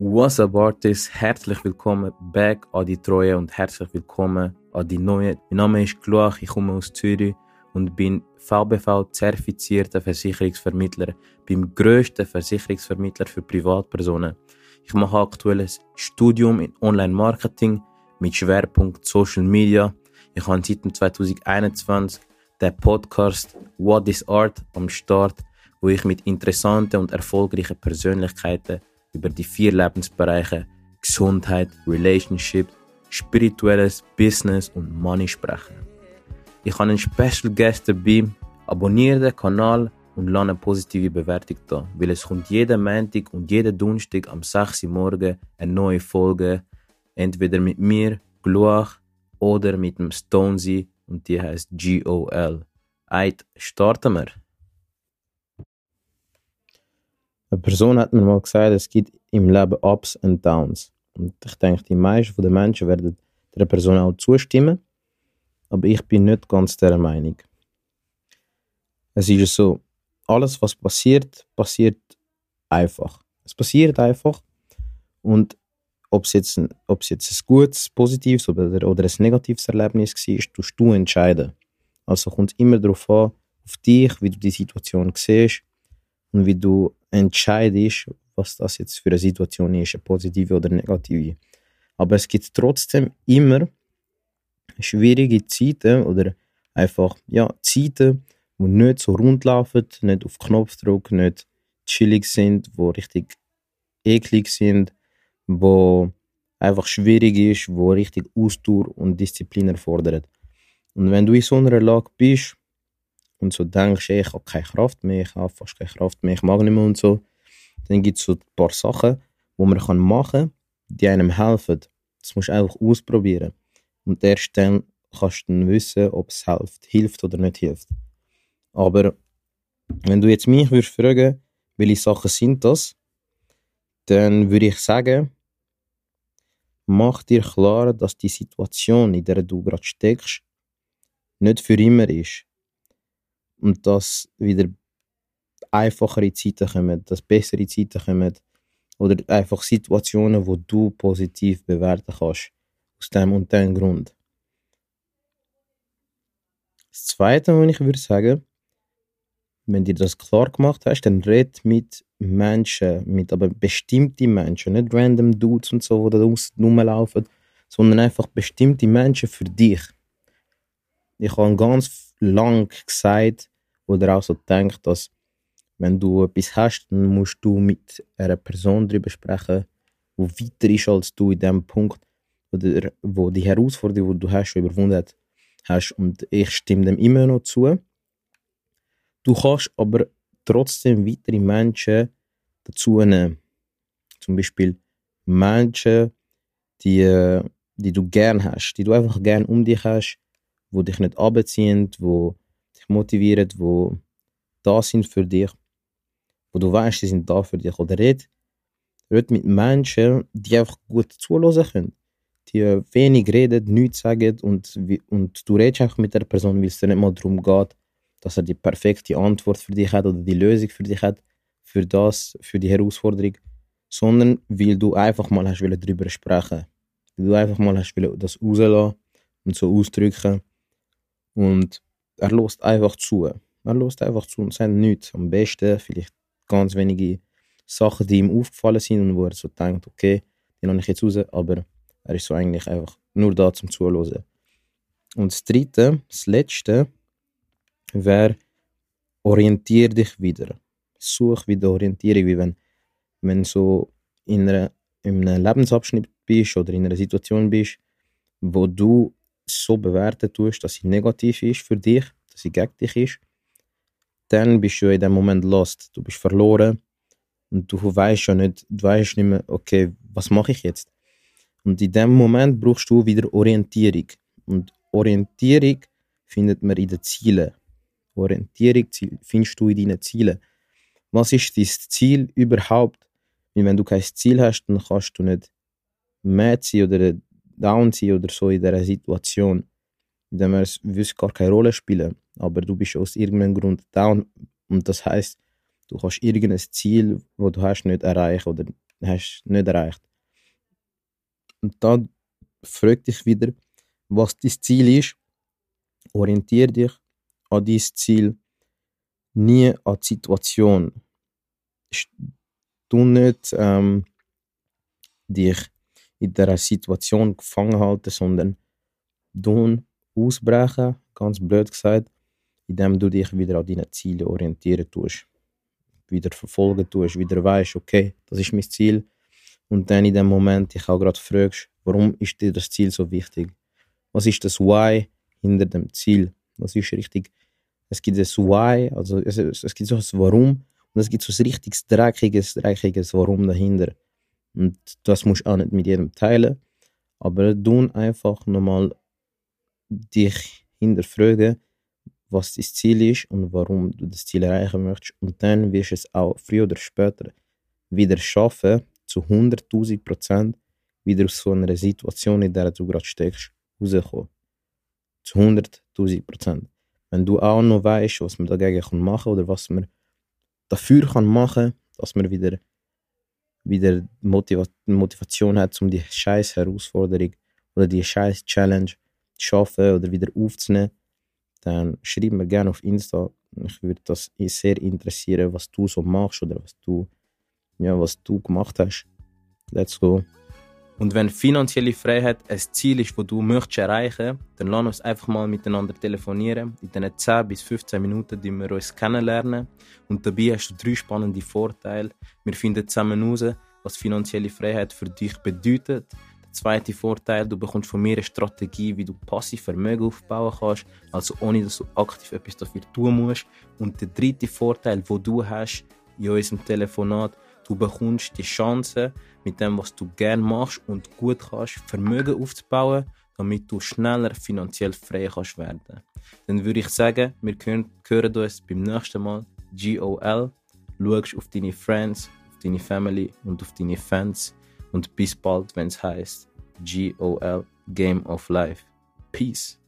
What's up, Artists? Herzlich willkommen back an die Treue und herzlich willkommen an die neue. Mein Name ist Kluach, ich komme aus Zürich und bin VBV-zertifizierter Versicherungsvermittler beim grössten Versicherungsvermittler für Privatpersonen. Ich mache aktuell ein Studium in Online-Marketing mit Schwerpunkt Social Media. Ich habe seit 2021 den Podcast What is Art am Start, wo ich mit interessanten und erfolgreichen Persönlichkeiten über die vier Lebensbereiche Gesundheit, Relationship, spirituelles, Business und Money sprechen. Ich habe einen Special Guest dabei. Abonniere den Kanal und lasse eine positive Bewertung da, weil es kommt jeden Montag und jeden Donnerstag am 6 Uhr morgen eine neue Folge, entweder mit mir, Gluach, oder mit dem Stonesy und die heißt GOL. Eit, starten wir! Eine Person hat mir mal gesagt, es gibt im Leben Ups und Downs. Und ich denke, die meisten der Menschen werden der Person auch zustimmen. Aber ich bin nicht ganz der Meinung. Es ist so, alles was passiert, passiert einfach. Es passiert einfach. Und ob es jetzt ein, ob es jetzt ein gutes, positives oder, oder ein negatives Erlebnis war, tust du entscheiden. Also kommt es immer darauf an, auf dich, wie du die Situation siehst und wie du entscheidest, was das jetzt für eine Situation ist, eine positive oder negative. Aber es gibt trotzdem immer schwierige Zeiten oder einfach ja, Zeiten, die nicht so rund laufen, nicht auf Knopfdruck, nicht chillig sind, wo richtig eklig sind, wo einfach schwierig ist, wo richtig Ausdauer und Disziplin erfordert. Und wenn du in so einer Lage bist und so denkst, ey, ich habe keine Kraft mehr, ich habe fast keine Kraft mehr, ich mag nicht mehr und so, dann gibt es so ein paar Sachen, die man kann machen kann, die einem helfen. Das musst du einfach ausprobieren. Und erst dann kannst du dann wissen, ob es hilft, hilft oder nicht hilft. Aber wenn du jetzt mich würdest fragen, welche Sachen sind das, dann würde ich sagen, mach dir klar, dass die Situation, in der du gerade steckst, nicht für immer ist. Und dass wieder einfachere Zeiten kommen, dass bessere Zeiten kommen oder einfach Situationen, wo du positiv bewerten kannst. Aus dem und dem Grund. Das Zweite, was ich würde sagen, wenn dir das klar gemacht hast, dann red mit Menschen, mit aber bestimmten Menschen, nicht random Dudes und so, die da rumlaufen, sondern einfach bestimmte Menschen für dich. Ich habe ganz lang gesagt oder auch so gedacht, dass wenn du etwas hast, dann musst du mit einer Person darüber sprechen, die weiter ist als du in dem Punkt, oder wo die Herausforderung, die du hast, schon überwunden hast. Und ich stimme dem immer noch zu. Du kannst aber trotzdem weitere Menschen dazu nehmen. Zum Beispiel Menschen, die, die du gern hast, die du einfach gern um dich hast, wo dich nicht abziehen, wo dich motivieren, wo da sind für dich wo du weißt, sie sind da für dich. Oder red, red mit Menschen, die einfach gut zuhören können. Die wenig reden, nichts sagen und, und du redest einfach mit der Person, weil es dir nicht mal darum geht, dass er die perfekte Antwort für dich hat oder die Lösung für dich hat, für das, für die Herausforderung, sondern weil du einfach mal hast darüber sprechen weil du einfach mal hast das rauslassen und so ausdrücken und er lässt einfach zu. Er lässt einfach zu und sagt nichts. Am besten vielleicht ganz wenige Sachen, die ihm aufgefallen sind und wo er so denkt, okay, die habe ich jetzt raus, aber er ist so eigentlich einfach nur da zum Zuhören. Und das dritte, das letzte, wäre, orientiere dich wieder. Such wieder Orientierung, wie wenn, wenn so in, einer, in einem Lebensabschnitt bist oder in einer Situation bist, wo du so bewerten tust, dass sie negativ ist für dich, dass sie gegen dich ist, dann bist du in dem Moment lost. Du bist verloren und du weißt schon nicht, du weißt nicht mehr, okay, was mache ich jetzt? Und in dem Moment brauchst du wieder Orientierung. Und Orientierung findet man in den Zielen. Orientierung findest du in deinen Zielen. Was ist dein Ziel überhaupt? Wenn du kein Ziel hast, dann kannst du nicht mad sein oder down sein oder so in dieser Situation. In dem es gar keine Rolle spielen aber du bist aus irgendeinem Grund down und das heißt, du kannst irgendein Ziel, wo du hast, nicht erreichen oder dann hast nicht erreicht. Und da frag dich wieder, was dein Ziel ist. Orientiere dich an dein Ziel, nie an die Situation. Du nicht ähm, dich in dieser Situation gefangen halten, sondern du ausbrechen, ganz blöd gesagt, indem du dich wieder an deine Ziele orientieren tust. Wieder verfolgen tust, wieder weißt, okay, das ist mein Ziel. Und dann in dem Moment dich auch gerade fragst, warum ist dir das Ziel so wichtig? Was ist das Why hinter dem Ziel? Was ist richtig? Es gibt das Why, also es, es gibt so ein Warum und es gibt so ein richtiges, dreckiges, dreckiges Warum dahinter. Und das musst du auch nicht mit jedem teilen. Aber du einfach nochmal dich hinterfragen, was dein Ziel ist und warum du das Ziel erreichen möchtest. Und dann wirst du es auch früher oder später wieder schaffen, zu 100.000 Prozent wieder aus so einer Situation, in der du gerade steckst, rauszukommen. Zu 100.000 Prozent. Wenn du auch noch weißt, was man dagegen machen kann oder was man dafür machen kann, dass man wieder, wieder Motiva Motivation hat, um die scheiß Herausforderung oder die scheiß Challenge zu schaffen oder wieder aufzunehmen, dann schreib mir gerne auf Insta. Ich würde das sehr interessieren, was du so machst oder was du, ja, was du gemacht hast. Let's go. Und wenn finanzielle Freiheit ein Ziel ist, das du möchtest erreichen dann lass uns einfach mal miteinander telefonieren. In diesen 10 bis 15 Minuten, die wir uns kennenlernen. Und dabei hast du drei spannende Vorteile. Wir finden zusammen heraus, was finanzielle Freiheit für dich bedeutet. Der zweite Vorteil, du bekommst von mir eine Strategie, wie du passiv Vermögen aufbauen kannst, also ohne dass du aktiv etwas dafür tun musst. Und der dritte Vorteil, wo du hast in unserem Telefonat, Du bekommst die Chance, mit dem, was du gerne machst und gut kannst, Vermögen aufzubauen, damit du schneller finanziell frei kannst werden. Dann würde ich sagen, wir hören uns beim nächsten Mal. GOL. Schaust auf deine Friends, auf deine Family und auf deine Fans. Und bis bald, wenn es heißt GOL Game of Life. Peace.